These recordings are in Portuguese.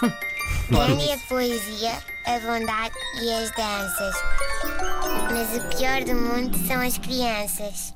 É a poesia, a bondade e as danças. Mas o pior do mundo são as crianças.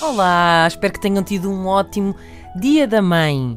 Olá, espero que tenham tido um ótimo Dia da Mãe.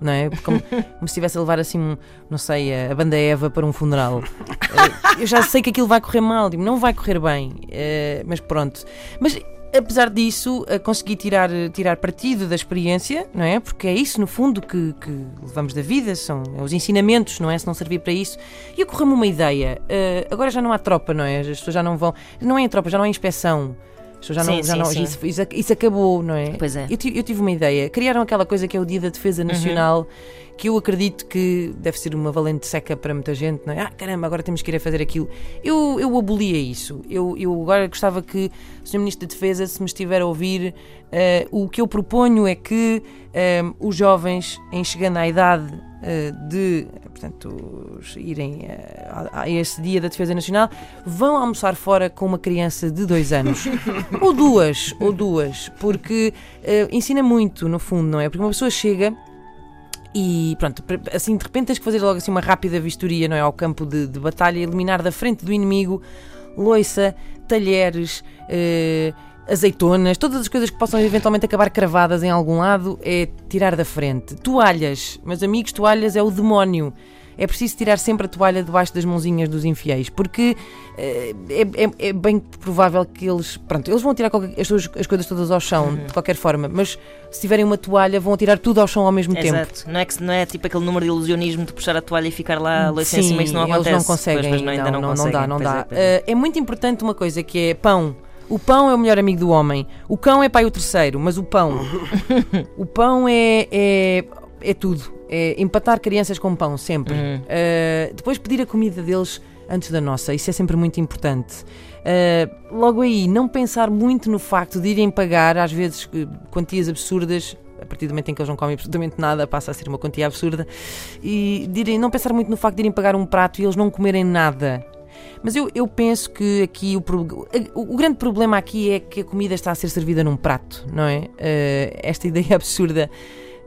não é? Como, como se estivesse a levar assim, não sei, a banda Eva para um funeral. Eh, eu já sei que aquilo vai correr mal, tipo, não vai correr bem, eh, mas pronto. Mas apesar disso, eh, consegui tirar, tirar partido da experiência, não é? Porque é isso, no fundo, que, que levamos da vida, são é os ensinamentos, não é? Se não servir para isso. E ocorreu-me uma ideia. agora já não há tropa, não é? As pessoas já não vão. Não é em tropa, já não há inspeção. Pessoas já Sim, não, já sim, não, sim. Isso, isso, isso acabou, não é? Pois é. Eu, eu tive uma ideia. Criaram aquela coisa que é o Dia da Defesa Nacional, que eu acredito que deve ser uma valente seca para muita gente, não é? Ah, caramba, agora temos que ir a fazer aquilo. Eu, eu abolia isso. Eu, eu agora gostava que o Sr. Ministro da Defesa, se me estiver a ouvir, eh, o que eu proponho é que eh, os jovens, em chegando à idade de portanto, irem eh, a, a esse Dia da Defesa Nacional, vão almoçar fora com uma criança de dois anos. ou duas, ou duas, porque eh, ensina muito, no fundo, não é? Porque uma pessoa chega e pronto, assim de repente tens que fazer logo assim uma rápida vistoria não é, ao campo de, de batalha, eliminar da frente do inimigo loiça, talheres, eh, azeitonas, todas as coisas que possam eventualmente acabar cravadas em algum lado, é tirar da frente. Toalhas, meus amigos, toalhas é o demónio. É preciso tirar sempre a toalha debaixo das mãozinhas dos infiéis, porque eh, é, é- é bem provável que eles. Pronto, eles vão tirar qualquer- as, suas- as coisas todas ao chão, de qualquer forma, mas se tiverem uma toalha, vão tirar tudo ao chão ao mesmo tempo. Exato. Não é, que, não é tipo aquele número de ilusionismo de puxar a toalha e ficar lá a Sim, cima, isso não eles acontece. não conseguem, Pois, não, não, não, não dá, não dá. é. Eh, é muito importante uma coisa que é pão. O pão é o melhor amigo do homem. O cão é pai o terceiro, mas o pão. o pão é, é, é tudo. É empatar crianças com pão, sempre. Uhum. Eh, depois pedir a comida deles antes da nossa. Isso é sempre muito importante. Eh, logo aí, não pensar muito no facto de irem pagar, às vezes, eh, quantias absurdas. A partir do momento em que eles não comem absolutamente nada, passa a ser uma quantia absurda. E de irem- não pensar muito no facto de irem pagar um prato e eles não comerem nada. Mas eu, eu penso que aqui o, o, o grande problema aqui é que a comida está a ser servida num prato, não é? Eh, esta ideia absurda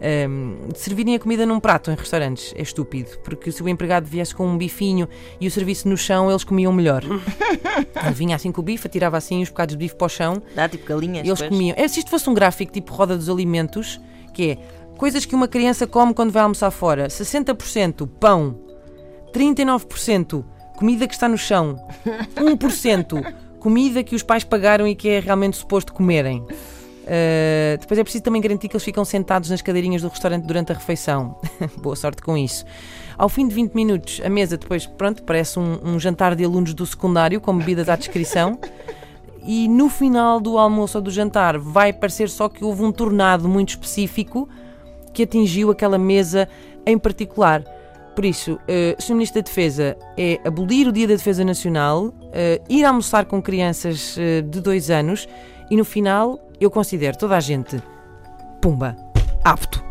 ehm, de servirem a comida num prato em restaurantes é estúpido, porque se o empregado viesse com um bifinho e o serviço no chão, eles comiam melhor. Ele vinha assim com o bife, atirava assim os bocados de bife para o chão Dá tipo galinhas. e eles pois. comiam. É, se isto fosse um gráfico tipo roda dos alimentos, que é coisas que uma criança come quando vai almoçar fora: 60% pão, 39% comida que está no chão, 1% comida que os pais pagaram e que é realmente suposto comerem. Uh, depois é preciso também garantir que eles ficam sentados nas cadeirinhas do restaurante durante a refeição. Boa sorte com isso. Ao fim de 20 minutos, a mesa depois, pronto, parece um, um jantar de alunos do secundário com bebidas à descrição. E no final do almoço ou do jantar vai parecer só que houve um tornado muito específico que atingiu aquela mesa em particular. Por isso, eh, Sr. Ministro da Defesa é abolir o Dia da Defesa Nacional, eh, ir almoçar com crianças eh, de dois anos e no final eu considero toda a gente, pumba, apto.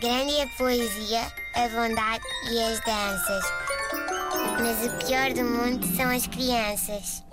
Grande é a poesia, a bondade e as danças. Mas o pior do mundo são as crianças.